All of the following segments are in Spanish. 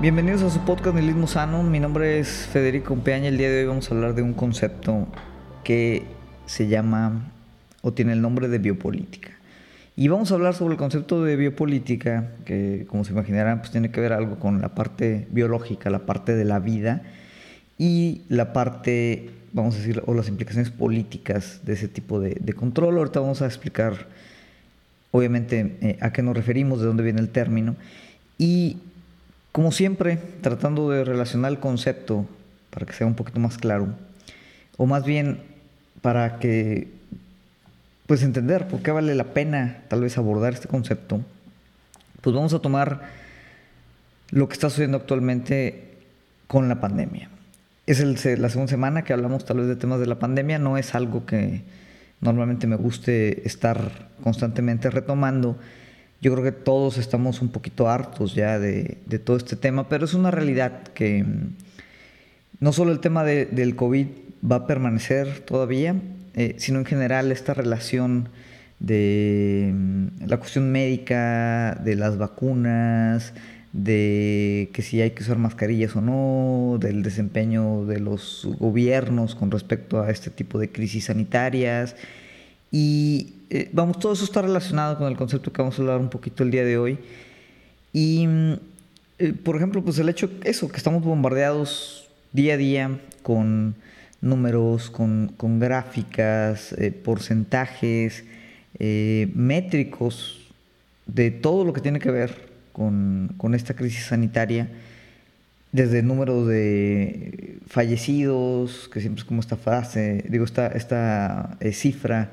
Bienvenidos a su podcast Nihilismo Sano. Mi nombre es Federico Peaña. El día de hoy vamos a hablar de un concepto que se llama o tiene el nombre de biopolítica. Y vamos a hablar sobre el concepto de biopolítica, que como se imaginarán, pues tiene que ver algo con la parte biológica, la parte de la vida y la parte, vamos a decir, o las implicaciones políticas de ese tipo de, control. Ahorita vamos a explicar, obviamente, eh, a qué nos referimos, de dónde viene el término. Y como siempre, tratando de relacionar el concepto para que sea un poquito más claro, o más bien para que pues entender por qué vale la pena tal vez abordar este concepto, pues vamos a tomar lo que está sucediendo actualmente con la pandemia. Es la segunda semana que hablamos tal vez de temas de la pandemia, no es algo que normalmente me guste estar constantemente retomando, yo creo que todos estamos un poquito hartos ya de, todo este tema, pero es una realidad que mm, no solo el tema del COVID va a permanecer todavía, eh, sino en general esta relación de mm, la cuestión médica, de las vacunas, de que si hay que usar mascarillas o no, del desempeño de los gobiernos con respecto a este tipo de crisis sanitarias. Y eh, vamos, todo eso está relacionado con el concepto que vamos a hablar un poquito el día de hoy. Y, mm, eh, por ejemplo, pues el hecho, eso, que estamos bombardeados día a día con números, con, gráficas, eh, porcentajes, métricos de todo lo que tiene que ver con, con esta crisis sanitaria, desde el número de fallecidos, que siempre es como esta frase, digo, esta, esta cifra,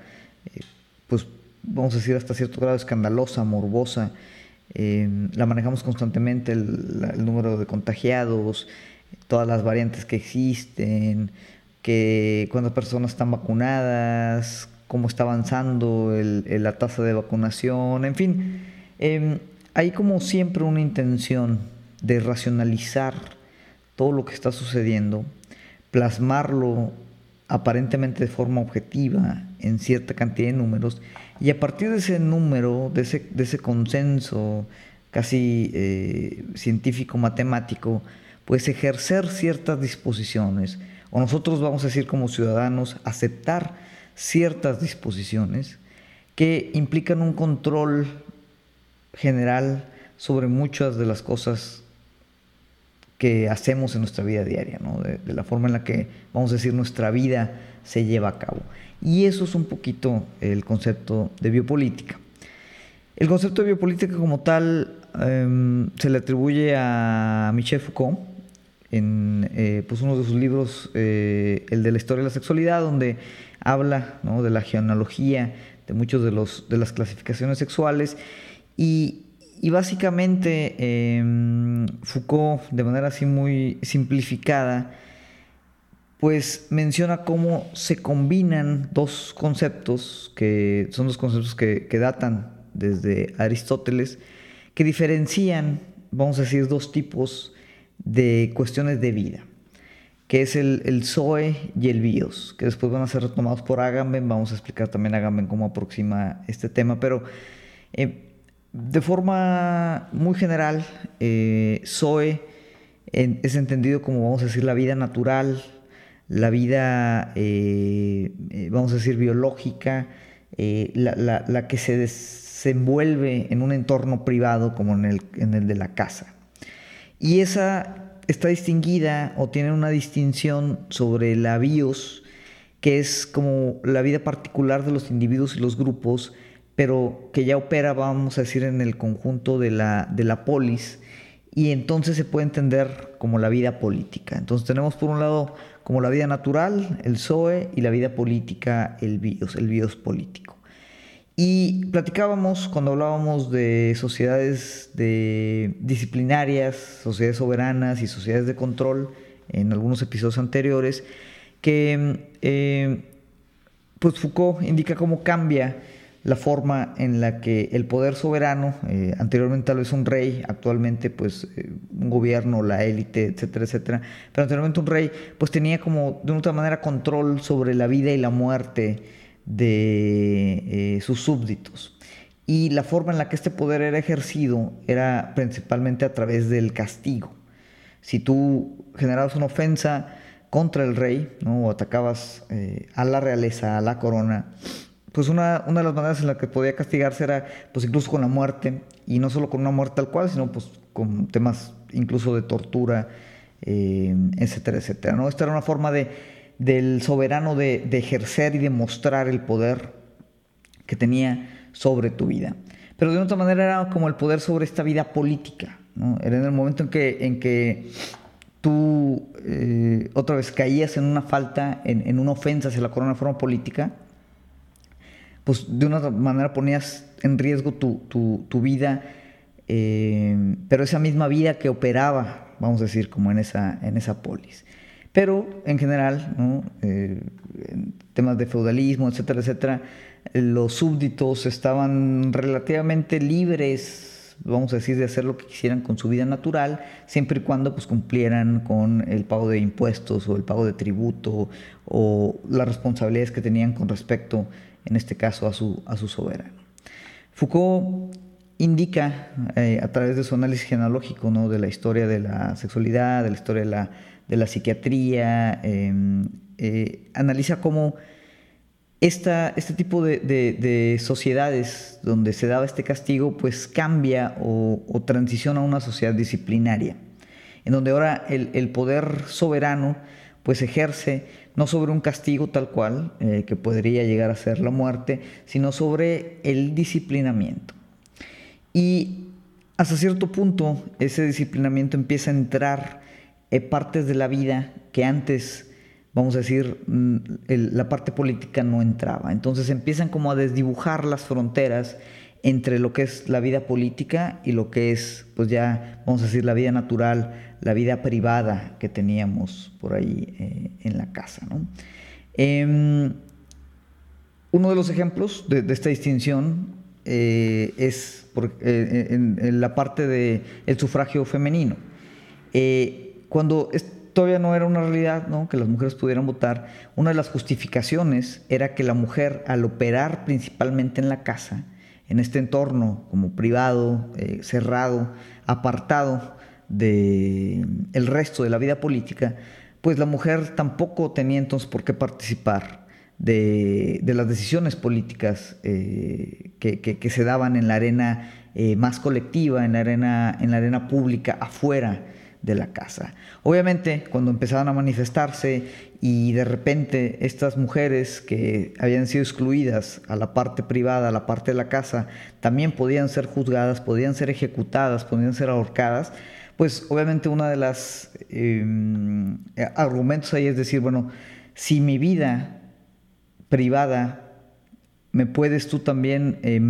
pues vamos a decir hasta cierto grado escandalosa, morbosa. Eh, la manejamos constantemente, el, número de contagiados, todas las variantes que existen, que cuántas personas están vacunadas, cómo está avanzando la tasa de vacunación, en fin, em, hay como siempre una intención de racionalizar todo lo que está sucediendo, plasmarlo aparentemente de forma objetiva en cierta cantidad de números y a partir de ese número, de ese, de ese consenso casi eh, científico-matemático, pues ejercer ciertas disposiciones, o nosotros vamos a decir como ciudadanos, aceptar ciertas disposiciones que implican un control general sobre muchas de las cosas que hacemos en nuestra vida diaria, de, la forma en la que, vamos a decir, nuestra vida se lleva a cabo. Y eso es un poquito el concepto de biopolítica. El concepto de biopolítica como tal em, se le atribuye a Michel Foucault en eh, pues uno de sus libros, eh, el de la historia de la sexualidad, donde habla de la genealogía de muchos de, de las clasificaciones sexuales y y básicamente em, Foucault, de manera así muy simplificada, pues menciona cómo se combinan dos conceptos, que son dos conceptos que, datan desde Aristóteles, que diferencian, vamos a decir, dos tipos de cuestiones de vida, que es el, el Zoe y el Bios, que después van a ser retomados por Agamben, vamos a explicar también a Agamben cómo aproxima este tema, pero... Eh, de forma muy general, eh, Zoe es entendido como, vamos a decir, la vida natural, la vida, eh, eh, vamos a decir, biológica, la, que se desenvuelve en un entorno privado como en el, en el de la casa. Y esa está distinguida o tiene una distinción sobre la bios, que es como la vida particular de los individuos y los grupos, pero que ya opera, vamos a decir, en el conjunto de la, de la polis, y entonces se puede entender como la vida política. Entonces tenemos por un lado como la vida natural, el Zoe, y la vida política, el bios, el bios político. Y platicábamos cuando hablábamos de sociedades de disciplinarias, sociedades soberanas y sociedades de control en algunos episodios anteriores, que eh, pues Foucault indica cómo cambia la forma en la que el poder soberano, eh, anteriormente tal vez un rey, actualmente pues eh, un gobierno, la élite, etcétera, etcétera, pero anteriormente un rey pues tenía como de una otra manera control sobre la vida y la muerte de eh, sus súbditos. Y la forma en la que este poder era ejercido era principalmente a través del castigo. Si tú generabas una ofensa contra el rey, ¿no? o atacabas a la realeza, a la corona, pues una, una, de las maneras en la que podía castigarse era pues incluso con la muerte, y no solo con una muerte tal cual, sino pues con temas incluso de tortura, eh, etcétera, etcétera. ¿no? Esta era una forma de, del soberano de, ejercer y de mostrar el poder que tenía sobre tu vida. Pero de otra manera era como el poder sobre esta vida política. ¿no? Era en el momento en que, en que tú eh, otra vez caías en una falta, en, en, una ofensa hacia la corona de forma política, pues de una manera ponías en riesgo tu, tu, vida, eh, pero esa misma vida que operaba, vamos a decir, como en esa, en esa polis. Pero en general, eh, en temas de feudalismo, etcétera, etcétera, los súbditos estaban relativamente libres, vamos a decir, de hacer lo que quisieran con su vida natural, siempre y cuando pues, cumplieran con el pago de impuestos o el pago de tributo o las responsabilidades que tenían con respecto, en este caso, a su, a su soberano. Foucault indica eh, a través de su análisis genealógico ¿no? de la historia de la sexualidad, de la historia de la, de la psiquiatría, eh, eh, analiza cómo esta, este tipo de, sociedades donde se daba este castigo, pues cambia o, o, transiciona a una sociedad disciplinaria, en donde ahora el, el, poder soberano pues ejerce no sobre un castigo tal cual, eh, que podría llegar a ser la muerte, sino sobre el disciplinamiento. Y hasta cierto punto ese disciplinamiento empieza a entrar en partes de la vida que antes vamos a decir, mm, la parte política no entraba. Entonces empiezan como a desdibujar las fronteras entre lo que es la vida política y lo que es, pues ya, vamos a decir, la vida natural, la vida privada que teníamos por ahí eh, en la casa. ¿no? Eh, uno de los ejemplos de, de esta distinción eh, es eh, en, la parte del el sufragio femenino. Cuando todavía no era una realidad ¿no? que las mujeres pudieran votar, una de las justificaciones era que la mujer, al operar principalmente en la casa, en este entorno como privado, eh, cerrado, apartado del el resto de la vida política, pues la mujer tampoco tenía entonces por qué participar de, de las decisiones políticas eh, que, que, que, se daban en la arena eh, más colectiva, en la arena, en la arena pública, afuera de la casa. Obviamente, cuando empezaban a manifestarse y de repente estas mujeres que habían sido excluidas a la parte privada, a la parte de la casa, también podían ser juzgadas, podían ser ejecutadas, podían ser ahorcadas, pues obviamente uno de los eh, argumentos ahí es decir, bueno, si mi vida privada me puedes tú también eh,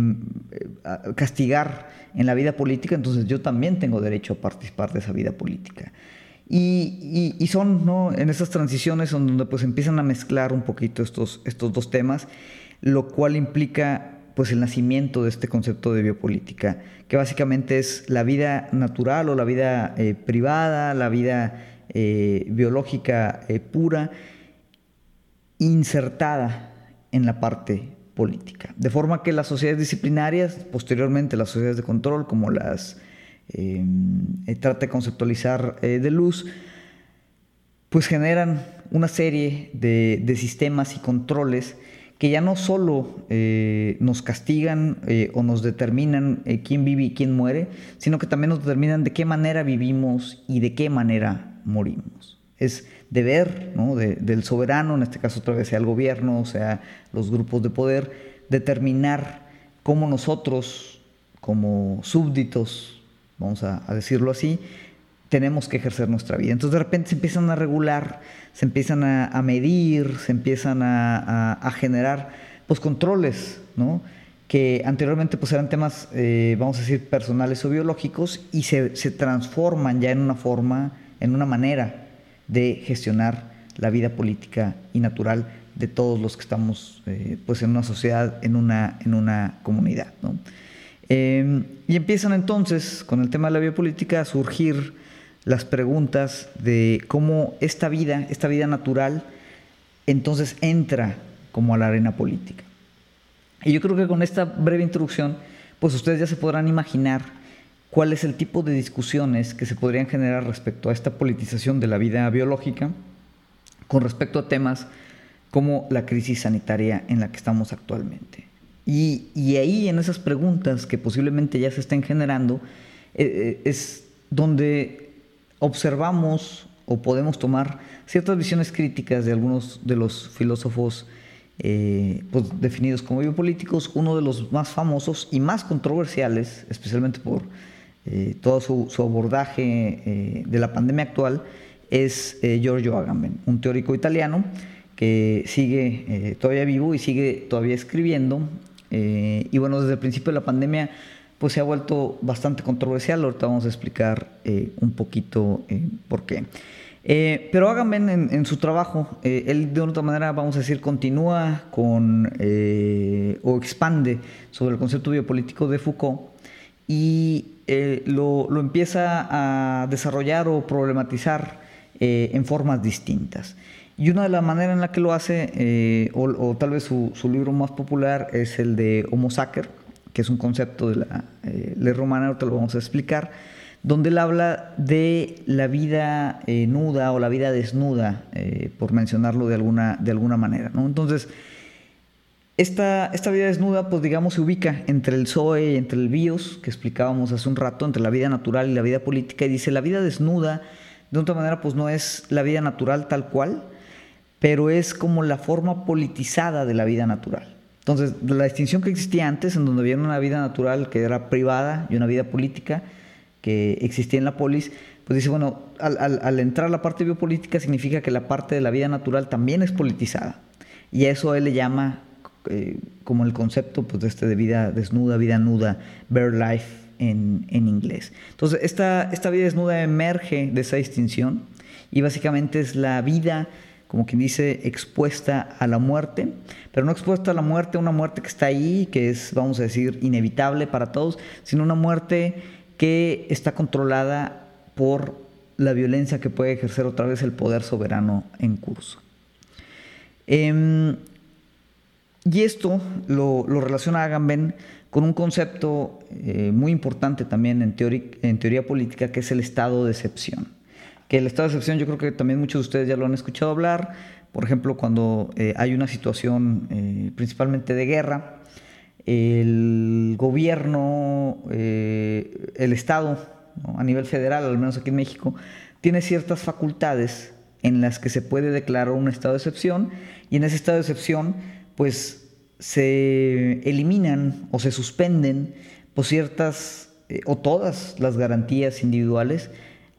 castigar en la vida política, entonces yo también tengo derecho a participar de esa vida política. Y, son ¿no? en esas transiciones donde pues empiezan a mezclar un poquito estos, estos dos temas, lo cual implica pues el nacimiento de este concepto de biopolítica, que básicamente es la vida natural o la vida eh, privada, la vida eh, biológica pura, insertada en la parte política. De forma que las sociedades disciplinarias, posteriormente las sociedades de control, como las eh, trata de conceptualizar eh, de luz, pues generan una serie de, sistemas y controles que ya no solo eh, nos castigan eh, o nos determinan eh, quién vive y quién muere, sino que también nos determinan de qué manera vivimos y de qué manera morimos. Es deber ¿no? de, del soberano, en este caso otra vez sea el gobierno, o sea los grupos de poder, determinar cómo nosotros, como súbditos, vamos a, decirlo así, tenemos que ejercer nuestra vida. Entonces de repente se empiezan a regular, se empiezan a, medir, se empiezan a, generar pues controles, ¿no? que anteriormente pues eran temas, eh, vamos a decir, personales o biológicos y se, se transforman ya en una forma, en una manera de gestionar la vida política y natural de todos los que estamos eh, pues en una sociedad, en una, en una comunidad. ¿no? Eh, y empiezan entonces con el tema de la biopolítica a surgir las preguntas de cómo esta vida, esta vida natural, entonces entra como a la arena política. Y yo creo que con esta breve introducción, pues ustedes ya se podrán imaginar cuál es el tipo de discusiones que se podrían generar respecto a esta politización de la vida biológica con respecto a temas como la crisis sanitaria en la que estamos actualmente. Y, ahí en esas preguntas que posiblemente ya se estén generando eh, eh, es donde observamos o podemos tomar ciertas visiones críticas de algunos de los filósofos eh, pues, definidos como biopolíticos, uno de los más famosos y más controversiales, especialmente por todo su, abordaje de la pandemia actual, es Giorgio Agamben, un teórico italiano que sigue todavía vivo y sigue todavía escribiendo eh, y bueno, desde el principio de la pandemia, pues se ha vuelto bastante controversial. Ahorita vamos a explicar eh, un poquito eh, por qué. pero Agamben en, su trabajo, él de otra manera, vamos a decir, continúa con o expande sobre el concepto biopolítico de Foucault y lo, lo, empieza a desarrollar o problematizar en formas distintas. Y una de las maneras en la que lo hace, eh, o, tal vez su, libro más popular, es el de Homo Sacer, que es un concepto de la eh, ley romana, ahorita lo vamos a explicar, donde él habla de la vida eh, nuda o la vida desnuda, por mencionarlo de alguna, de alguna manera. ¿no? Entonces, esta, esta, vida desnuda, pues digamos, se ubica entre el Zoe y entre el Bios, que explicábamos hace un rato, entre la vida natural y la vida política, y dice, la vida desnuda, de otra manera, pues no es la vida natural tal cual, pero es como la forma politizada de la vida natural. Entonces, la distinción que existía antes, en donde había una vida natural que era privada y una vida política que existía en la polis, pues dice, bueno, al, entrar la parte biopolítica significa que la parte de la vida natural también es politizada. Y a eso él le llama eh, como el concepto pues, de, este de vida desnuda, vida nuda, bare life en, en inglés. Entonces, esta, esta vida desnuda emerge de esa distinción y básicamente es la vida como quien dice, expuesta a la muerte, pero no expuesta a la muerte, una muerte que está ahí, que es, vamos a decir, inevitable para todos, sino una muerte que está controlada por la violencia que puede ejercer otra vez el poder soberano en curso. Em, y esto lo, relaciona Agamben con un concepto eh, muy importante también en, en teoría política, que es el estado de excepción. Que el estado de excepción yo creo que también muchos de ustedes ya lo han escuchado hablar, por ejemplo, cuando eh, hay una situación eh, principalmente de guerra, el gobierno, el Estado, a nivel federal, al menos aquí en México, tiene ciertas facultades en las que se puede declarar un estado de excepción. Y en ese estado de excepción pues se eliminan o se suspenden pues, ciertas o todas las garantías individuales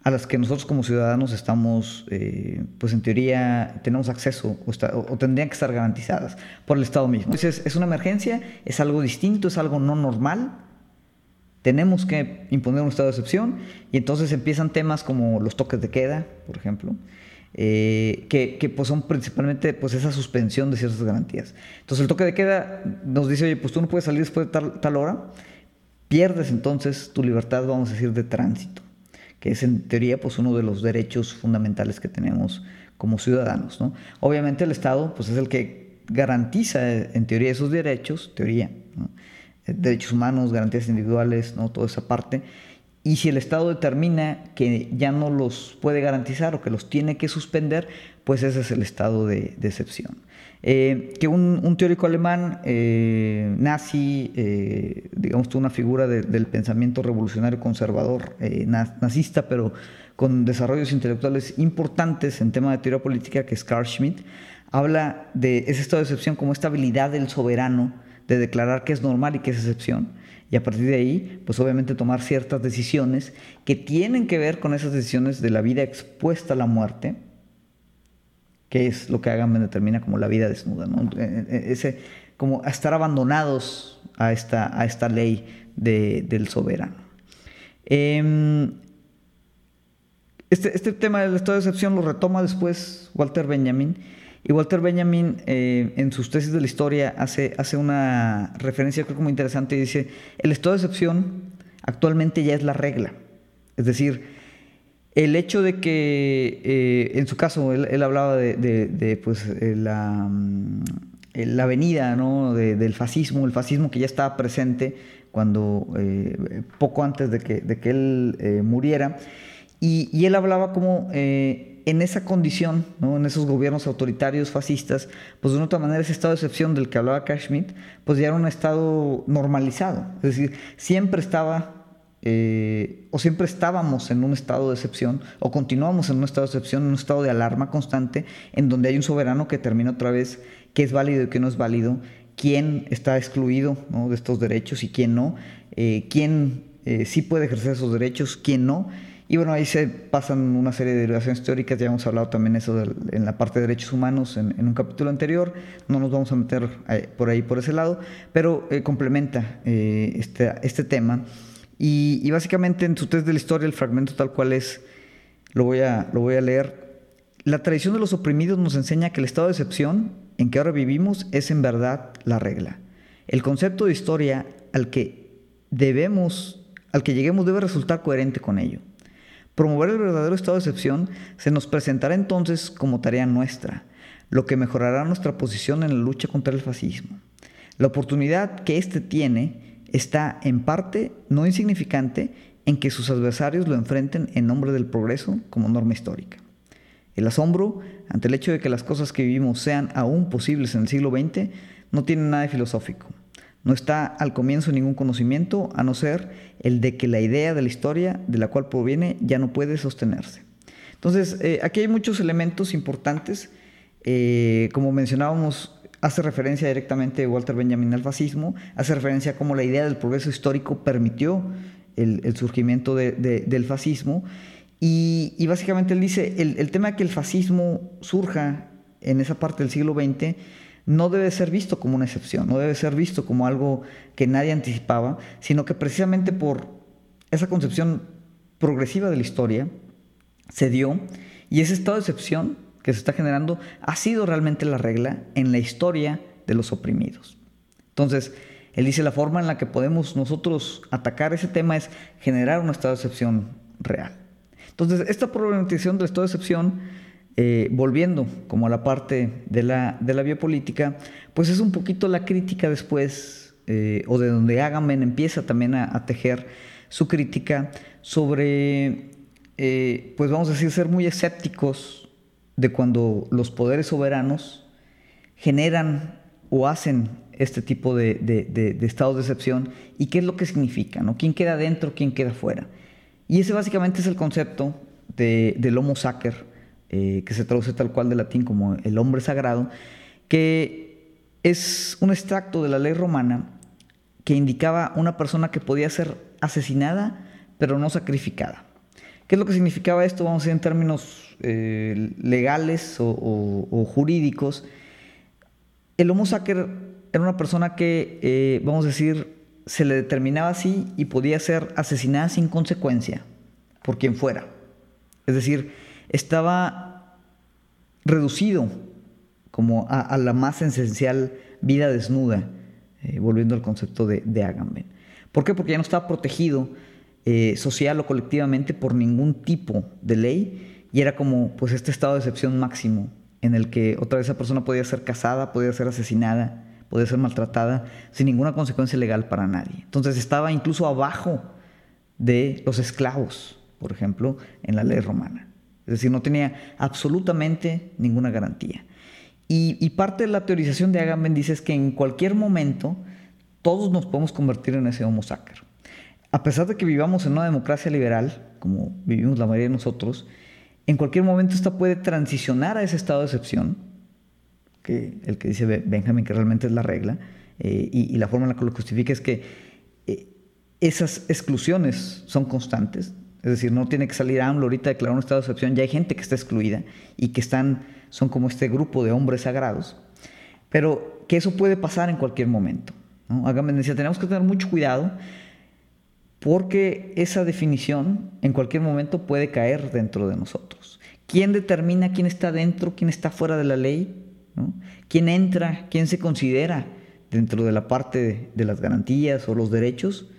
a las que nosotros como ciudadanos estamos, eh, pues en teoría tenemos acceso o, tendrían que estar garantizadas por el Estado mismo. Entonces es una emergencia, es algo distinto, es algo no normal, tenemos que imponer un estado de excepción y entonces empiezan temas como los toques de queda, por ejemplo, eh, que, pues son principalmente pues esa suspensión de ciertas garantías. Entonces el toque de queda nos dice, oye, pues tú no puedes salir después de tal, tal hora, pierdes entonces tu libertad, vamos a decir, de tránsito que es en teoría pues uno de los derechos fundamentales que tenemos como ciudadanos. ¿no? Obviamente el Estado pues es el que garantiza en teoría esos derechos, teoría, eh, derechos humanos, garantías individuales, ¿no? toda esa parte. Y si el Estado determina que ya no los puede garantizar o que los tiene que suspender, pues ese es el estado de, excepción. Eh, que un, teórico alemán eh, nazi, eh, digamos, una figura del pensamiento revolucionario conservador nazista, pero con desarrollos intelectuales importantes en tema de teoría política, que es Carl Schmitt, habla de ese estado de excepción como esta habilidad del soberano de declarar que es normal y que es excepción. Y a partir de ahí, pues obviamente tomar ciertas decisiones que tienen que ver con esas decisiones de la vida expuesta a la muerte, que es lo que Agamben determina como la vida desnuda, ¿no? E, e, ese, como estar abandonados a esta, a esta ley del soberano. Em, este, este, tema del estado de excepción lo retoma después Walter Benjamin. Y Walter Benjamin eh, en sus tesis de la historia hace, hace una referencia creo que muy interesante y dice, el estado de excepción actualmente ya es la regla. Es decir, el hecho de que, eh, en su caso, él, hablaba de, pues, eh, la, mm, la, venida ¿no? del fascismo, el fascismo que ya estaba presente cuando eh, poco antes de que, de que él eh, muriera, y, él hablaba como eh, en esa condición, en esos gobiernos autoritarios, fascistas, pues de una otra manera ese estado de excepción del que hablaba Kashmir, pues ya era un estado normalizado, es decir, siempre estaba eh, o siempre estábamos en un estado de excepción, o continuamos en un estado de excepción, en un estado de alarma constante, en donde hay un soberano que termina otra vez qué es válido y qué no es válido, quién está excluido de estos derechos y quién no, eh, quién eh, sí puede ejercer esos derechos, quién no. Y bueno, ahí se pasan una serie de derivaciones teóricas, ya hemos hablado también eso en la parte de derechos humanos en, un capítulo anterior, no nos vamos a meter por ahí, por ese lado, pero complementa este, este tema y, básicamente en su test de la historia, el fragmento tal cual es, lo voy, a, lo voy a leer. La tradición de los oprimidos nos enseña que el estado de excepción en que ahora vivimos es en verdad la regla. El concepto de historia al que debemos, al que lleguemos debe resultar coherente con ello. Promover el verdadero estado de excepción se nos presentará entonces como tarea nuestra, lo que mejorará nuestra posición en la lucha contra el fascismo. La oportunidad que éste tiene está en parte no insignificante en que sus adversarios lo enfrenten en nombre del progreso como norma histórica. El asombro ante el hecho de que las cosas que vivimos sean aún posibles en el siglo XX no tiene nada de filosófico. No está al comienzo ningún conocimiento a no ser el de que la idea de la historia de la cual proviene ya no puede sostenerse. Entonces, eh, aquí hay muchos elementos importantes. Eh, como mencionábamos hace referencia directamente Walter Benjamin al fascismo, hace referencia a cómo la idea del progreso histórico permitió el, surgimiento del fascismo. Y, básicamente él dice, el, tema de que el fascismo surja en esa parte del siglo XX no debe ser visto como una excepción, no debe ser visto como algo que nadie anticipaba, sino que precisamente por esa concepción progresiva de la historia se dio y ese estado de excepción que se está generando ha sido realmente la regla en la historia de los oprimidos. Entonces, él dice la forma en la que podemos nosotros atacar ese tema es generar un estado de excepción real. Entonces, esta problematización del estado de excepción, eh, volviendo como a la parte de la, de la biopolítica, pues es un poquito la crítica después, eh, o de donde Agamben empieza también a, tejer su crítica sobre, eh, pues vamos a decir, ser muy escépticos de cuando los poderes soberanos generan o hacen este tipo de, estados de excepción y qué es lo que significa, ¿no? ¿Quién queda dentro, quién queda fuera? Y ese básicamente es el concepto del homo sacer, eh, que se traduce tal cual de latín como el hombre sagrado, que es un extracto de la ley romana que indicaba una persona que podía ser asesinada pero no sacrificada. ¿Qué es lo que significaba esto? Vamos a decir en términos eh, legales o, jurídicos. El Homo sacer era una persona que, eh, vamos a decir, se le determinaba así y podía ser asesinada sin consecuencia por quien fuera. Es decir, estaba reducido como a, la más esencial vida desnuda, eh, volviendo al concepto de, de Agamben. ¿Por qué? Porque ya no estaba protegido eh, social o colectivamente por ningún tipo de ley y era como pues este estado de excepción máximo en el que otra vez esa persona podía ser casada, podía ser asesinada, podía ser maltratada sin ninguna consecuencia legal para nadie. Entonces estaba incluso abajo de los esclavos, por ejemplo, en la ley romana. Es decir, no tenía absolutamente ninguna garantía. Y, parte de la teorización de Agamben dice es que en cualquier momento todos nos podemos convertir en ese homo sacer a pesar de que vivamos en una democracia liberal, como vivimos la mayoría de nosotros, en cualquier momento esta puede transicionar a ese estado de excepción, que el que dice Benjamin que realmente es la regla, eh, y, la forma en la que lo justifica es que eh, esas exclusiones son constantes, es decir, no tiene que salir AMLO ahorita a declarar un estado de excepción, ya hay gente que está excluida y que están, son como este grupo de hombres sagrados, pero que eso puede pasar en cualquier momento. ¿no? Hágame decía, tenemos que tener mucho cuidado porque esa definición en cualquier momento puede caer dentro de nosotros. ¿Quién determina quién está dentro, quién está fuera de la ley? ¿Quién entra, quién se considera dentro de la parte de, las garantías o los derechos?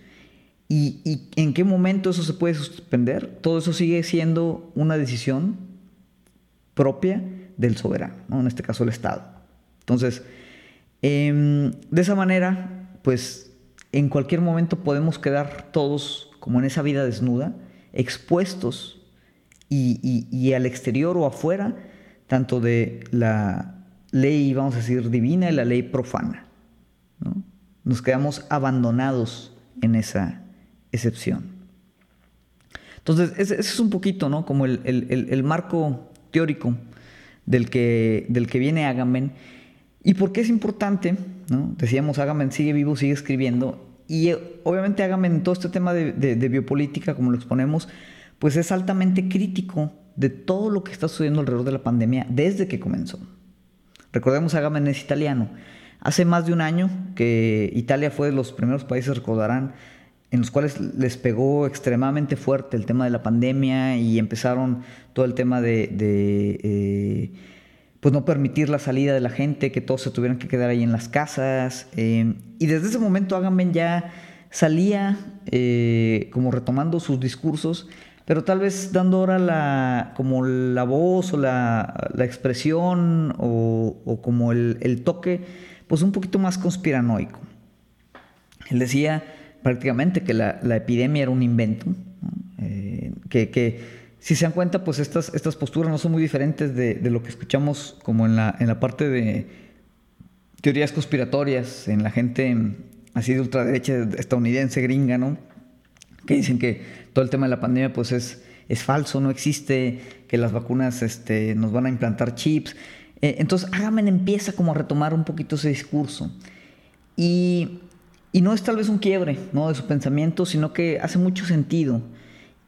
¿Y, en qué momento eso se puede suspender? Todo eso sigue siendo una decisión propia del soberano, en este caso el Estado. Entonces, em, de esa manera, pues en cualquier momento podemos quedar todos como en esa vida desnuda, expuestos y, al exterior o afuera, tanto de la ley, vamos a decir, divina y la ley profana. Nos quedamos abandonados en esa excepción. Entonces, ese, es un poquito, ¿no? Como el, marco teórico del que, del que viene Agamben. ¿Y por qué es importante? ¿no? Decíamos, Agamben sigue vivo, sigue escribiendo. Y eh, obviamente Agamben en todo este tema de, de, biopolítica, como lo exponemos, pues es altamente crítico de todo lo que está sucediendo alrededor de la pandemia desde que comenzó. Recordemos, Agamben es italiano. Hace más de un año que Italia fue de los primeros países, recordarán, en los cuales les pegó extremadamente fuerte el tema de la pandemia y empezaron todo el tema de, eh, pues no permitir la salida de la gente, que todos se tuvieran que quedar ahí en las casas. Eh, y desde ese momento Agamben ya salía eh, como retomando sus discursos, pero tal vez dando ahora la, como la voz o la, expresión o, como el, toque, pues un poquito más conspiranoico. Él decía prácticamente que la, epidemia era un invento, eh, que, si se dan cuenta, pues estas, estas posturas no son muy diferentes de, lo que escuchamos como en la, en la parte de teorías conspiratorias, en la gente así de ultraderecha estadounidense, gringa, ¿no? Que dicen que todo el tema de la pandemia pues es, es falso, no existe, que las vacunas este, nos van a implantar chips. Eh, entonces Agamben empieza como a retomar un poquito ese discurso. Y y no es tal vez un quiebre ¿no? de su pensamiento, sino que hace mucho sentido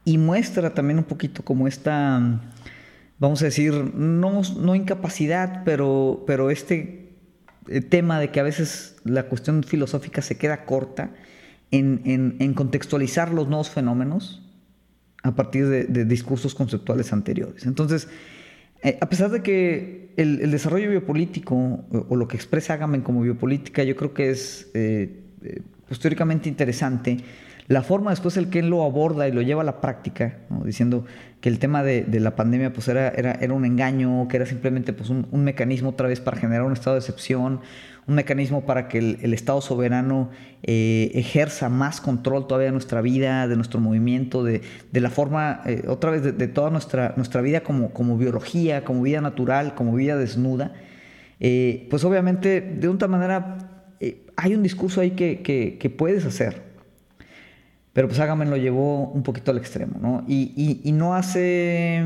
y muestra también un poquito como esta, vamos a decir, no, no incapacidad, pero, pero este eh, tema de que a veces la cuestión filosófica se queda corta en, contextualizar los nuevos fenómenos a partir de, discursos conceptuales anteriores. Entonces, eh, a pesar de que el, desarrollo biopolítico o, lo que expresa Agamben como biopolítica, yo creo que es eh, eh, históricamente interesante la forma después el que él lo aborda y lo lleva a la práctica, diciendo que el tema de, la pandemia pues era, era, un engaño, que era simplemente pues un, mecanismo otra vez para generar un estado de excepción, un mecanismo para que el, Estado soberano eh, ejerza más control todavía de nuestra vida, de nuestro movimiento, de, la forma, eh, otra vez, de, toda nuestra, nuestra vida como, como biología, como vida natural, como vida desnuda. pues obviamente de una manera hay un discurso ahí que, puedes hacer. Pero pues Agamben lo llevó un poquito al extremo, ¿no? Y, no hace,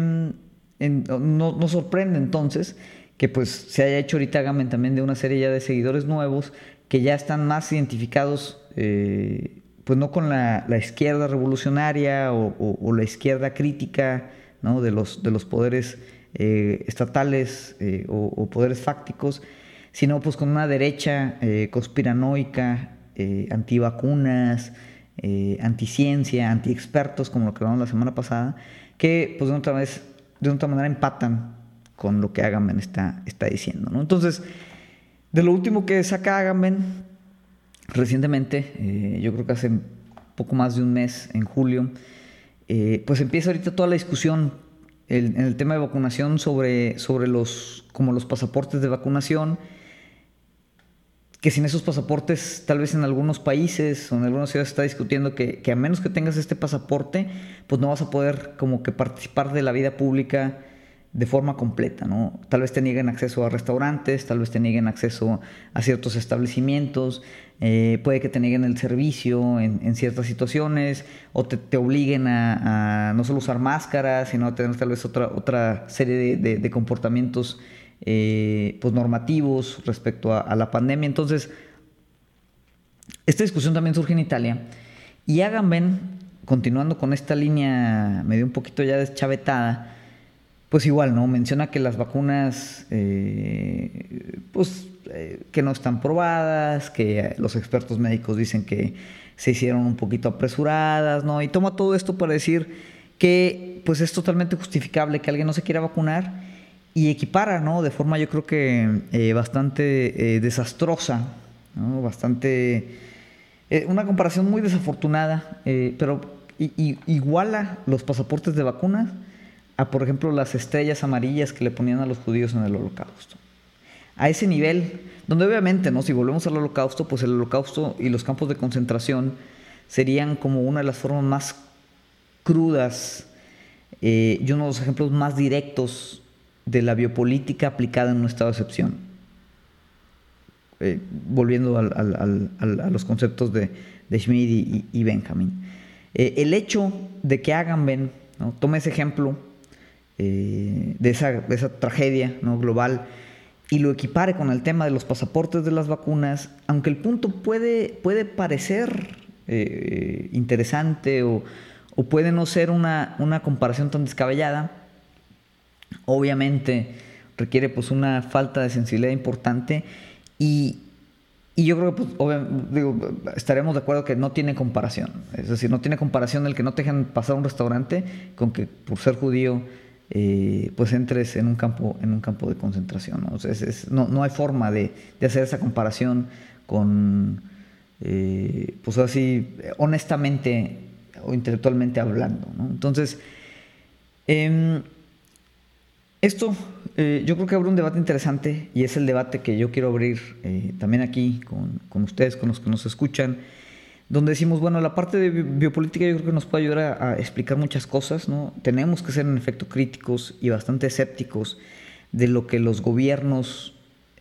no, sorprende entonces que pues se haya hecho ahorita Agamben también de una serie ya de seguidores nuevos que ya están más identificados, eh, pues no con la, izquierda revolucionaria o, la izquierda crítica, ¿no? De los, de los poderes eh, estatales eh, o poderes fácticos, sino pues con una derecha eh, conspiranoica, eh, antivacunas, eh, anticiencia, antiexpertos, como lo que hablamos la semana pasada, que pues de otra vez, de otra manera empatan con lo que Agamben está, está diciendo. Entonces, de lo último que saca Agamben recientemente, eh, yo creo que hace poco más de un mes, en julio, pues empieza ahorita toda la discusión en el tema de vacunación sobre, sobre los, como los pasaportes de vacunación, que sin esos pasaportes, tal vez en algunos países o en algunas ciudades está discutiendo que, a menos que tengas este pasaporte, pues no vas a poder como que participar de la vida pública de forma completa, ¿no? Tal vez te nieguen acceso a restaurantes, tal vez te nieguen acceso a ciertos establecimientos, eh, puede que te nieguen el servicio en, ciertas situaciones, o te, obliguen a, no solo usar máscaras, sino a tener tal vez otra, otra serie de comportamientos eh, pues normativos respecto a, la pandemia. Entonces, esta discusión también surge en Italia y Agamben, continuando con esta línea medio un poquito ya deschavetada, pues igual, ¿no? Menciona que las vacunas, eh, pues, eh, que no están probadas, que los expertos médicos dicen que se hicieron un poquito apresuradas, ¿no? Y toma todo esto para decir que, pues, es totalmente justificable que alguien no se quiera vacunar y equipara, ¿no? De forma yo creo que eh, bastante eh, desastrosa, ¿no? Bastante... Eh, una comparación muy desafortunada, pero iguala los pasaportes de vacunas a, por ejemplo, las estrellas amarillas que le ponían a los judíos en el holocausto. a ese nivel, donde obviamente, ¿no? si volvemos al holocausto, pues el holocausto y los campos de concentración serían como una de las formas más crudas y uno de los ejemplos más directos de la biopolítica aplicada en un estado de excepción. Eh, volviendo a los conceptos de, Schmidt y, Benjamin. Eh, el hecho de que Agamben ¿no? tome ese ejemplo de, esa, tragedia ¿no? global y lo equipare con el tema de los pasaportes de las vacunas, aunque el punto puede, puede parecer interesante o, o puede no ser una, comparación tan descabellada. Obviamente requiere pues una falta de sensibilidad importante y, yo creo que pues, estaremos de acuerdo que no tiene comparación. Es decir, no tiene comparación el que no te dejan pasar un restaurante con que por ser judío eh, pues entres en un campo, en un campo de concentración. ¿no? no, hay forma de, hacer esa comparación con, eh, pues así, honestamente o intelectualmente hablando. Entonces, em, esto eh, yo creo que abre un debate interesante y es el debate que yo quiero abrir eh, también aquí con, ustedes, con los que nos escuchan, donde decimos, bueno, la parte de biopolítica yo creo que nos puede ayudar a, explicar muchas cosas, ¿no? Tenemos que ser en efecto críticos y bastante escépticos de lo que los gobiernos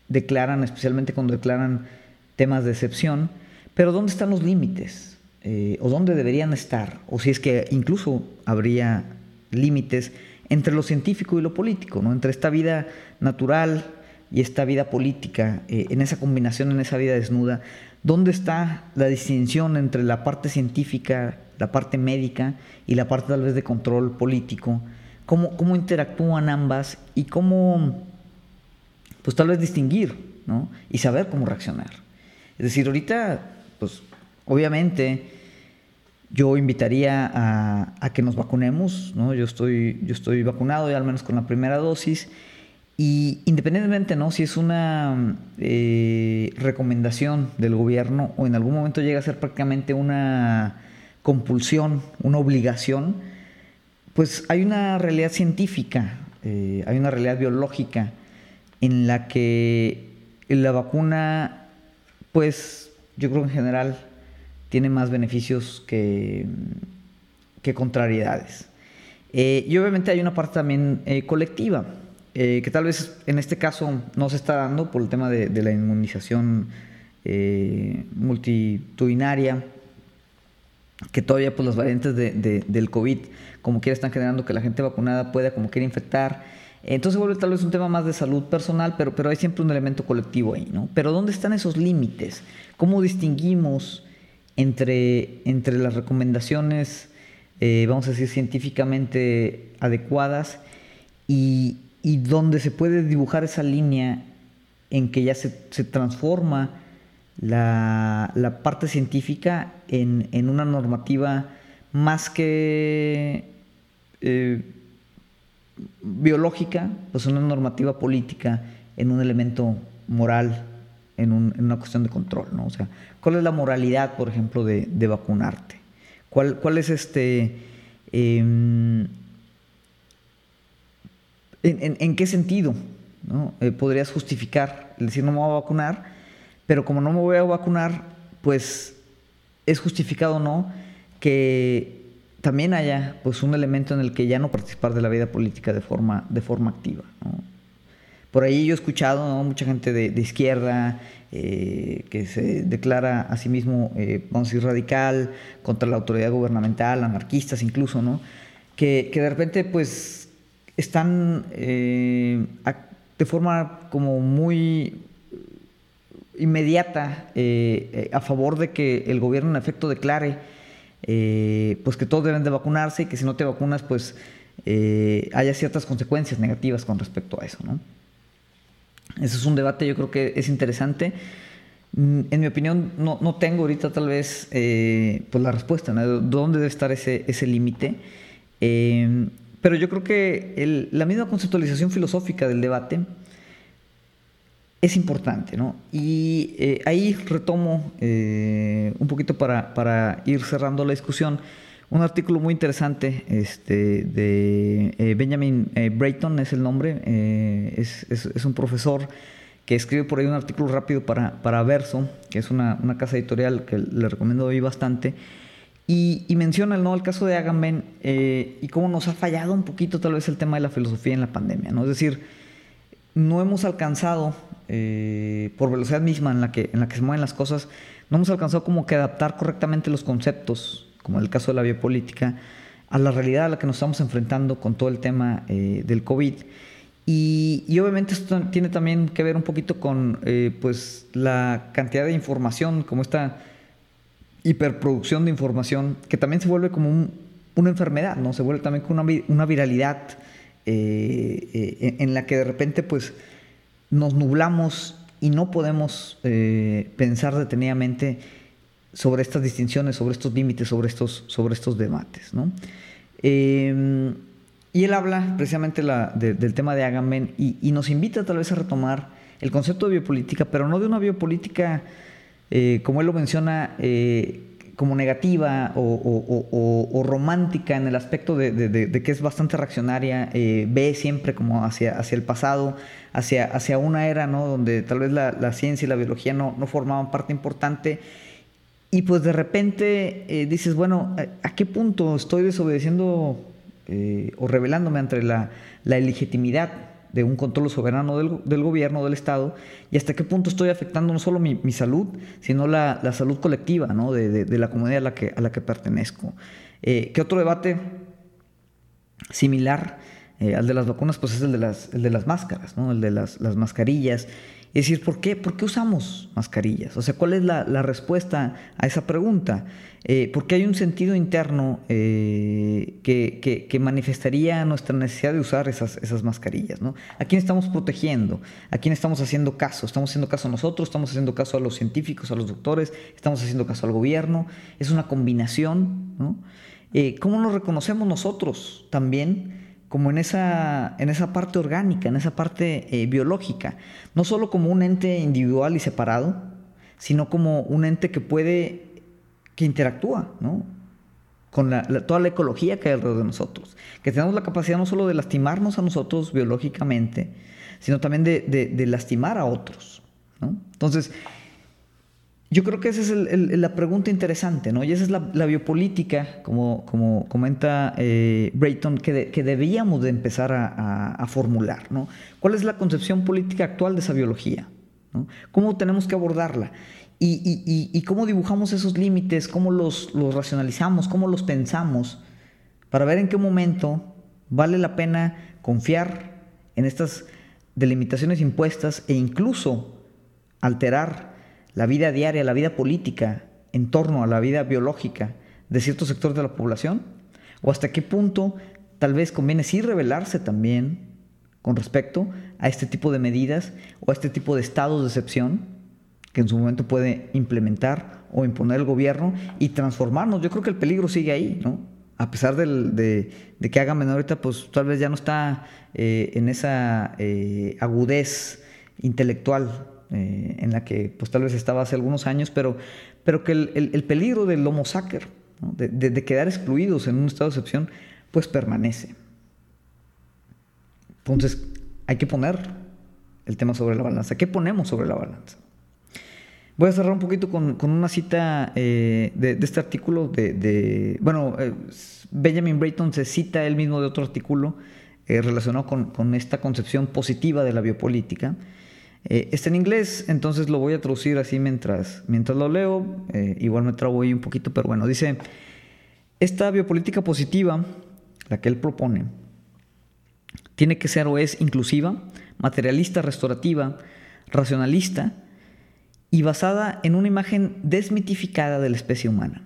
declaran, especialmente cuando declaran temas de excepción, pero ¿dónde están los límites? Eh, o dónde deberían estar, o si es que incluso habría límites entre lo científico y lo político, ¿no? entre esta vida natural y esta vida política, eh, en esa combinación, en esa vida desnuda, ¿dónde está la distinción entre la parte científica, la parte médica y la parte tal vez de control político? ¿Cómo, cómo interactúan ambas y cómo, pues tal vez distinguir ¿no? y saber cómo reaccionar? Es decir, ahorita, pues obviamente yo invitaría a, que nos vacunemos, ¿no? Yo estoy, yo estoy vacunado ya al menos con la primera dosis. Y independientemente, ¿no? Si es una eh, recomendación del gobierno o en algún momento llega a ser prácticamente una compulsión, una obligación, pues hay una realidad científica, eh, hay una realidad biológica en la que la vacuna, pues yo creo en general tiene más beneficios que, que contrariedades. Eh, y obviamente hay una parte también eh, colectiva, eh, que tal vez en este caso no se está dando por el tema de, la inmunización multitudinaria, que todavía pues las variantes del COVID como quiera están generando que la gente vacunada pueda como quiera infectar. Entonces vuelve tal vez un tema más de salud personal, pero, pero hay siempre un elemento colectivo ahí, ¿no? Pero ¿dónde están esos límites? ¿Cómo distinguimos entre, entre las recomendaciones, eh, vamos a decir, científicamente adecuadas y, y, donde se puede dibujar esa línea en que ya se, transforma la, parte científica en, una normativa más que eh, biológica, pues una normativa política en un elemento moral en, una cuestión de control, ¿no? O sea, ¿cuál es la moralidad, por ejemplo, de, vacunarte? ¿Cuál, ¿Cuál, es este... Em, en, qué sentido ¿no? Eh, podrías justificar el decir no me voy a vacunar, pero como no me voy a vacunar, pues es justificado o no que también haya pues un elemento en el que ya no participar de la vida política de forma, de forma activa. ¿no? Por ahí yo he escuchado mucha gente de, izquierda eh, que se declara a sí mismo, eh, radical contra la autoridad gubernamental, anarquistas incluso, ¿no? Que, de repente pues están eh, de forma como muy inmediata a favor de que el gobierno en efecto declare pues que todos deben de vacunarse y que si no te vacunas pues haya ciertas consecuencias negativas con respecto a eso, ¿no? Ese es un debate, yo creo que es interesante. Mm, en mi opinión, no, no tengo ahorita tal vez eh, pues la respuesta, ¿no? ¿Dónde debe estar ese, ese límite? Eh, pero yo creo que la misma conceptualización filosófica del debate es importante, ¿no? Y eh, ahí retomo un poquito para, para ir cerrando la discusión un artículo muy interesante este, de eh, Benjamin eh, Brayton, es el nombre, eh, es, un profesor que escribe por ahí un artículo rápido para, para Verso, que es una, casa editorial que le recomiendo hoy bastante, y, menciona ¿no? el caso de Agamben eh, y cómo nos ha fallado un poquito tal vez el tema de la filosofía en la pandemia. ¿no? Es decir, no hemos alcanzado, por velocidad misma en la, que, en la que se mueven las cosas, no hemos alcanzado como que adaptar correctamente los conceptos, como en el caso de la biopolítica, a la realidad a la que nos estamos enfrentando con todo el tema eh, del COVID. Y, obviamente esto tiene también que ver un poquito con eh, pues la cantidad de información, como esta hiperproducción de información, que también se vuelve como una enfermedad, ¿no? Se vuelve también como una, una viralidad eh, eh, en la que de repente pues nos nublamos y no podemos pensar detenidamente sobre estas distinciones, sobre estos límites, sobre estos, sobre estos debates, ¿no? Y él habla precisamente del tema de Agamben y, nos invita tal vez a retomar el concepto de biopolítica, pero no de una biopolítica, eh, como él lo menciona, eh, como negativa o, romántica en el aspecto de, que es bastante reaccionaria, eh, ve siempre como hacia, hacia el pasado, hacia, hacia una era ¿no? donde tal vez la, ciencia y la biología no, no, formaban parte importante. Y pues de repente dices, bueno, ¿a qué punto estoy desobedeciendo eh, o revelándome ante la, la, ilegitimidad de un control soberano del, del, gobierno, del Estado, y hasta qué punto estoy afectando no solo mi, mi salud, sino la, la, salud colectiva ¿no? de, de, la comunidad a la que, a la que pertenezco. Eh, ¿Qué otro debate similar eh, al de las vacunas? Pues es el de las, el de las máscaras, ¿no? el de las, las mascarillas. Es decir, ¿por qué, ¿por qué usamos mascarillas? O sea, ¿cuál es la, respuesta a esa pregunta? Eh, porque hay un sentido interno eh, que, manifestaría nuestra necesidad de usar esas, esas mascarillas. ¿no? ¿A quién estamos protegiendo? ¿A quién estamos haciendo caso? ¿Estamos haciendo caso a nosotros? ¿Estamos haciendo caso a los científicos, a los doctores? ¿Estamos haciendo caso al gobierno? Es una combinación. Eh, ¿Cómo nos reconocemos nosotros también? Como en esa, en esa parte orgánica, en esa parte biológica, no solo como un ente individual y separado, sino como un ente que puede que interactúa, ¿no? Con toda la ecología que hay alrededor de nosotros. Que tenemos la capacidad no solo de lastimarnos a nosotros biológicamente, sino también de, lastimar a otros. ¿no? Entonces, yo creo que esa es la pregunta interesante, ¿no? Y esa es la, biopolítica, como, como comenta eh, Brayton, que, que, debíamos de empezar a, formular, ¿no? ¿Cuál es la concepción política actual de esa biología? ¿Cómo tenemos que abordarla? y, cómo dibujamos esos límites, cómo los, racionalizamos, cómo los pensamos, para ver en qué momento vale la pena confiar en estas delimitaciones impuestas e incluso alterar la vida diaria, la vida política en torno a la vida biológica de ciertos sectores de la población, o hasta qué punto tal vez conviene sí revelarse también con respecto a este tipo de medidas o a este tipo de estados de excepción que en su momento puede implementar o imponer el gobierno y transformarnos. Yo creo que el peligro sigue ahí, ¿no? A pesar de, que haga menor pues tal vez ya no está eh, en esa eh, agudez intelectual eh, en la que pues tal vez estaba hace algunos años, pero, pero que el, peligro del homo sacer, de, quedar excluidos en un estado de excepción, pues permanece. Entonces hay que poner el tema sobre la balanza. ¿Qué ponemos sobre la balanza? Voy a cerrar un poquito con, una cita eh, de, este artículo de, bueno, eh, Benjamin Brayton se cita él mismo de otro artículo eh, relacionado con, esta concepción positiva de la biopolítica. Está en inglés, entonces lo voy a traducir así mientras, mientras lo leo. igual me trabo ahí un poquito, pero bueno, dice, esta biopolítica positiva, la que él propone, tiene que ser o es inclusiva, materialista, restaurativa, racionalista, y basada en una imagen desmitificada de la especie humana,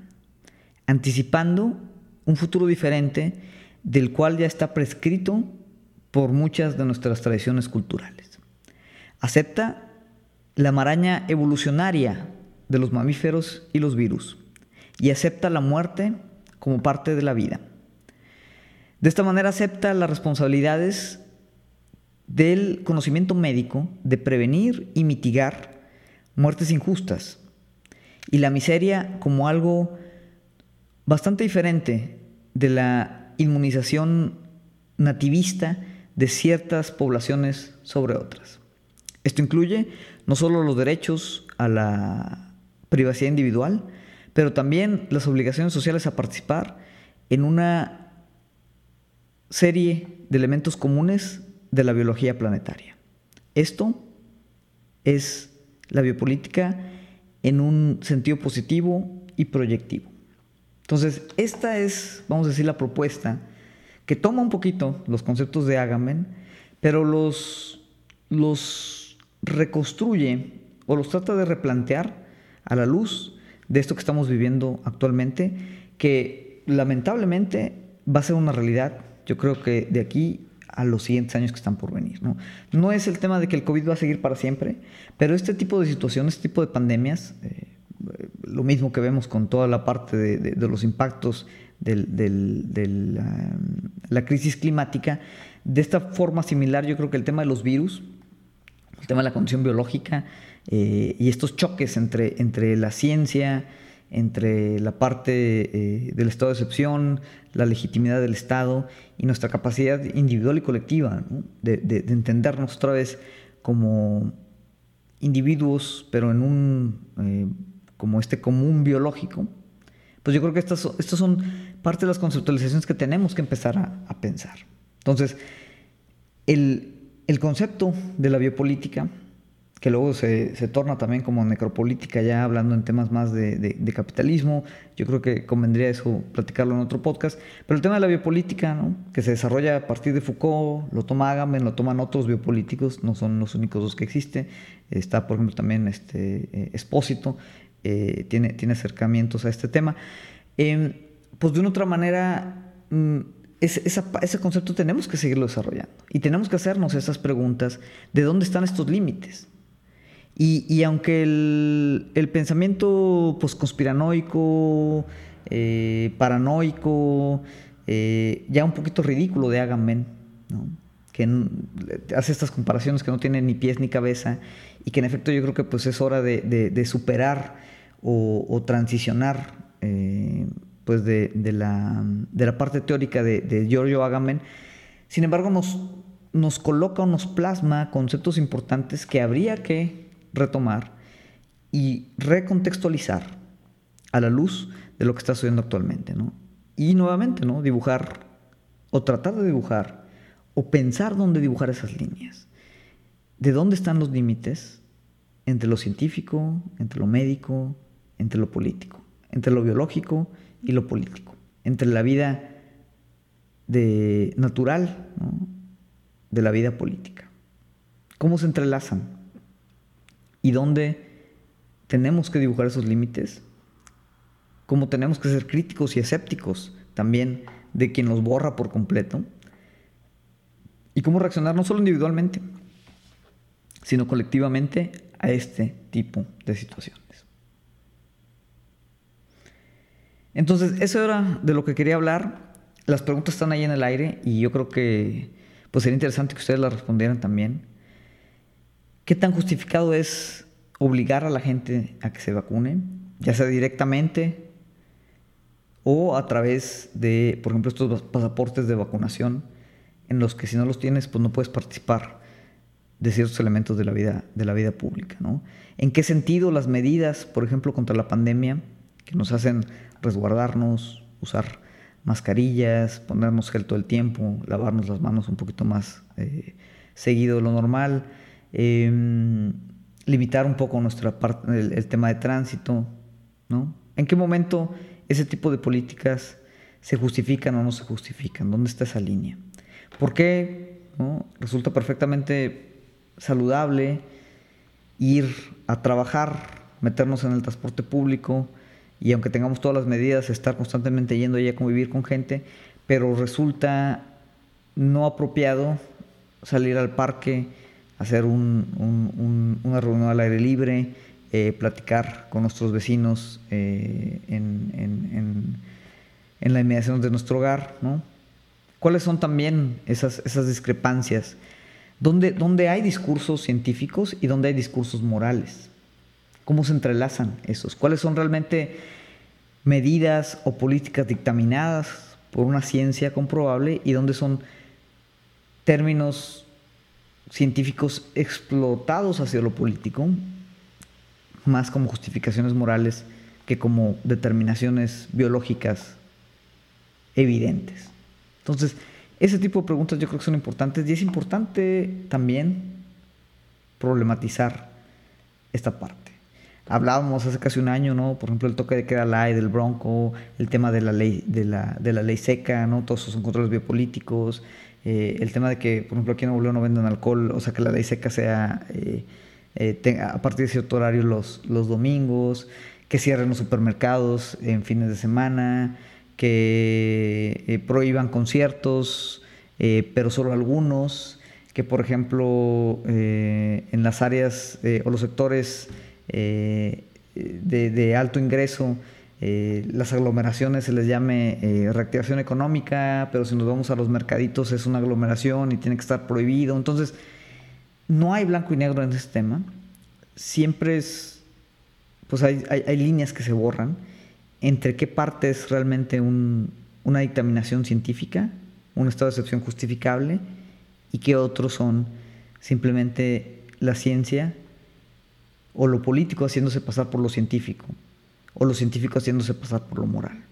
anticipando un futuro diferente del cual ya está prescrito por muchas de nuestras tradiciones culturales. Acepta la maraña evolucionaria de los mamíferos y los virus y acepta la muerte como parte de la vida. De esta manera acepta las responsabilidades del conocimiento médico de prevenir y mitigar muertes injustas y la miseria como algo bastante diferente de la inmunización nativista de ciertas poblaciones sobre otras. Esto incluye no solo los derechos a la privacidad individual, pero también las obligaciones sociales a participar en una serie de elementos comunes de la biología planetaria. Esto es la biopolítica en un sentido positivo y proyectivo. Entonces, esta es, vamos a decir, la propuesta que toma un poquito los conceptos de Agamben, pero los, los reconstruye o los trata de replantear a la luz de esto que estamos viviendo actualmente, que lamentablemente va a ser una realidad, yo creo que de aquí a los siguientes años que están por venir. ¿no? no es el tema de que el COVID va a seguir para siempre, pero este tipo de situaciones, este tipo de pandemias, eh, lo mismo que vemos con toda la parte de, los impactos de la, crisis climática, de esta forma similar yo creo que el tema de los virus, el tema de la condición biológica eh, y estos choques entre, entre la ciencia, entre la parte eh, del estado de excepción, la legitimidad del Estado y nuestra capacidad individual y colectiva de, entendernos otra vez como individuos, pero en un, eh, como este común biológico, pues yo creo que estas, estas son parte de las conceptualizaciones que tenemos que empezar a, pensar. Entonces, el, el concepto de la biopolítica, que luego se, torna también como necropolítica, ya hablando en temas más de, capitalismo. Yo creo que convendría eso platicarlo en otro podcast. Pero el tema de la biopolítica, ¿no? que se desarrolla a partir de Foucault, lo toma Agamben, lo toman otros biopolíticos, no son los únicos dos que existen. Está, por ejemplo, también este, eh, Espósito, eh, tiene, tiene acercamientos a este tema. Em, pues de una otra manera. Mm, ese concepto tenemos que seguirlo desarrollando y tenemos que hacernos esas preguntas de dónde están estos límites. Y, aunque el, pensamiento pues, conspiranoico, eh, paranoico, eh, ya un poquito ridículo de Agamben, que hace estas comparaciones que no tienen ni pies ni cabeza y que en efecto yo creo que pues, es hora de, superar o, transicionar eh, pues de, la, parte teórica de, Giorgio Agamben. Sin embargo, nos, nos coloca o nos plasma conceptos importantes que habría que retomar y recontextualizar a la luz de lo que está sucediendo actualmente. ¿no? Y nuevamente, ¿no? dibujar o tratar de dibujar o pensar dónde dibujar esas líneas. ¿De dónde están los límites entre lo científico, entre lo médico, entre lo político, entre lo biológico y lo político, entre la vida de natural de la vida política? ¿Cómo se entrelazan? y dónde tenemos que dibujar esos límites, cómo tenemos que ser críticos y escépticos también de quien los borra por completo, y cómo reaccionar no solo individualmente, sino colectivamente a este tipo de situaciones. Entonces, eso era de lo que quería hablar. Las preguntas están ahí en el aire y yo creo que pues sería interesante que ustedes las respondieran también. ¿Qué tan justificado es obligar a la gente a que se vacune, ya sea directamente o a través de, por ejemplo, estos pasaportes de vacunación, en los que si no los tienes, pues no puedes participar de ciertos elementos de la vida, de la vida pública. ¿no? ¿En qué sentido las medidas, por ejemplo, contra la pandemia, que nos hacen resguardarnos, usar mascarillas, ponernos gel todo el tiempo, lavarnos las manos un poquito más eh, seguido de lo normal, Em, limitar un poco nuestra parte, el, tema de tránsito, ¿no? ¿En qué momento ese tipo de políticas se justifican o no se justifican? ¿Dónde está esa línea? ¿Por qué resulta perfectamente saludable ir a trabajar, meternos en el transporte público y aunque tengamos todas las medidas, estar constantemente yendo allá a convivir con gente, pero resulta no apropiado salir al parque, hacer una reunión al aire libre, eh, platicar con nuestros vecinos eh, en, la inmediación de nuestro hogar, ¿no? ¿Cuáles son también esas, esas discrepancias? ¿Dónde, ¿Dónde hay discursos científicos y dónde hay discursos morales? ¿Cómo se entrelazan esos? ¿Cuáles son realmente medidas o políticas dictaminadas por una ciencia comprobable y dónde son términos científicos explotados hacia lo político, más como justificaciones morales que como determinaciones biológicas evidentes. Entonces, ese tipo de preguntas yo creo que son importantes y es importante también problematizar esta parte. Hablábamos hace casi un año, ¿no? Por ejemplo, el toque de queda light del Bronco, el tema de la ley, de la, de la ley seca, ¿no? Todos esos controles biopolíticos, eh, el tema de que, por ejemplo, aquí en Nuevo León no venden alcohol, o sea, que la ley seca sea eh, eh, a partir de cierto horario los, los domingos, que cierren los supermercados en fines de semana, que prohíban conciertos, pero solo algunos, que por ejemplo en las áreas o los sectores de, alto ingreso, las aglomeraciones se les llame reactivación económica, pero si nos vamos a los mercaditos es una aglomeración y tiene que estar prohibido. Entonces, no hay blanco y negro en este tema. Siempre es pues hay, líneas que se borran entre qué parte es realmente una dictaminación científica, un estado de excepción justificable, y qué otros son simplemente la ciencia o lo político haciéndose pasar por lo científico, o lo científico haciéndose pasar por lo moral.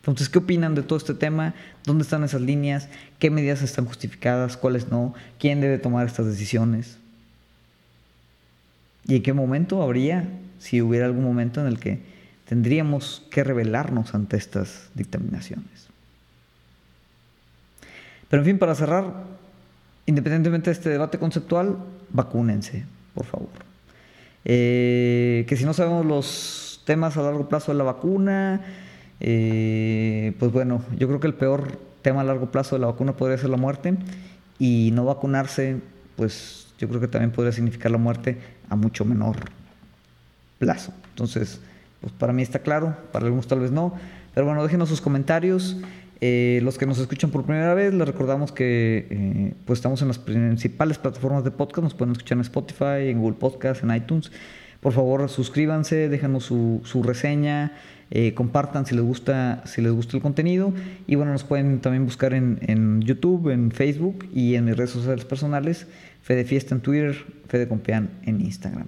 Entonces, ¿qué opinan de todo este tema? ¿Dónde están esas líneas? ¿Qué medidas están justificadas? ¿Cuáles no? ¿Quién debe tomar estas decisiones? ¿Y en qué momento habría, si hubiera algún momento en el que tendríamos que rebelarnos ante estas dictaminaciones? Pero en fin, para cerrar, independientemente de este debate conceptual, vacúnense, por favor. Eh, que si no sabemos los temas a largo plazo de la vacuna, eh, pues bueno, yo creo que el peor tema a largo plazo de la vacuna podría ser la muerte y no vacunarse, pues yo creo que también podría significar la muerte a mucho menor plazo. Entonces, pues para mí está claro, para algunos tal vez no. Pero bueno, déjenos sus comentarios. Eh, los que nos escuchan por primera vez, les recordamos que eh, pues estamos en las principales plataformas de podcast. Nos pueden escuchar en Spotify, en Google Podcast, en iTunes. Por favor, suscríbanse, déjanos su, reseña. Eh, compartan si les gusta si les gusta el contenido y bueno nos pueden también buscar en, YouTube en Facebook y en mis redes sociales personales Fede Fiesta en Twitter, Fede Compean en Instagram.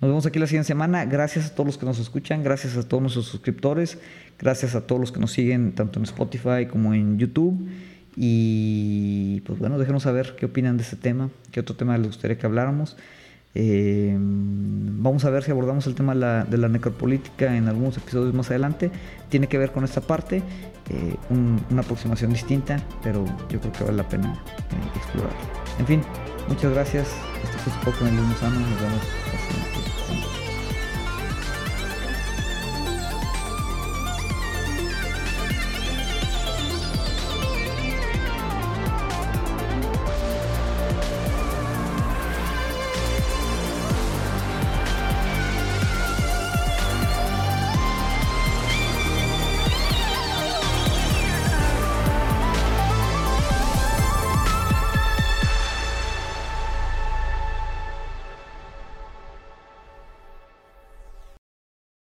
Nos vemos aquí la siguiente semana. Gracias a todos los que nos escuchan, gracias a todos nuestros suscriptores, gracias a todos los que nos siguen tanto en Spotify como en YouTube. Y pues bueno, déjenos saber qué opinan de este tema, qué otro tema les gustaría que habláramos. Eh, vamos a ver si abordamos el tema de la, necropolítica en algunos episodios más adelante. Tiene que ver con esta parte, eh, una aproximación distinta, pero yo creo que vale la pena eh, explorar. En fin, Muchas gracias. Este fue su poco en el Nos vemos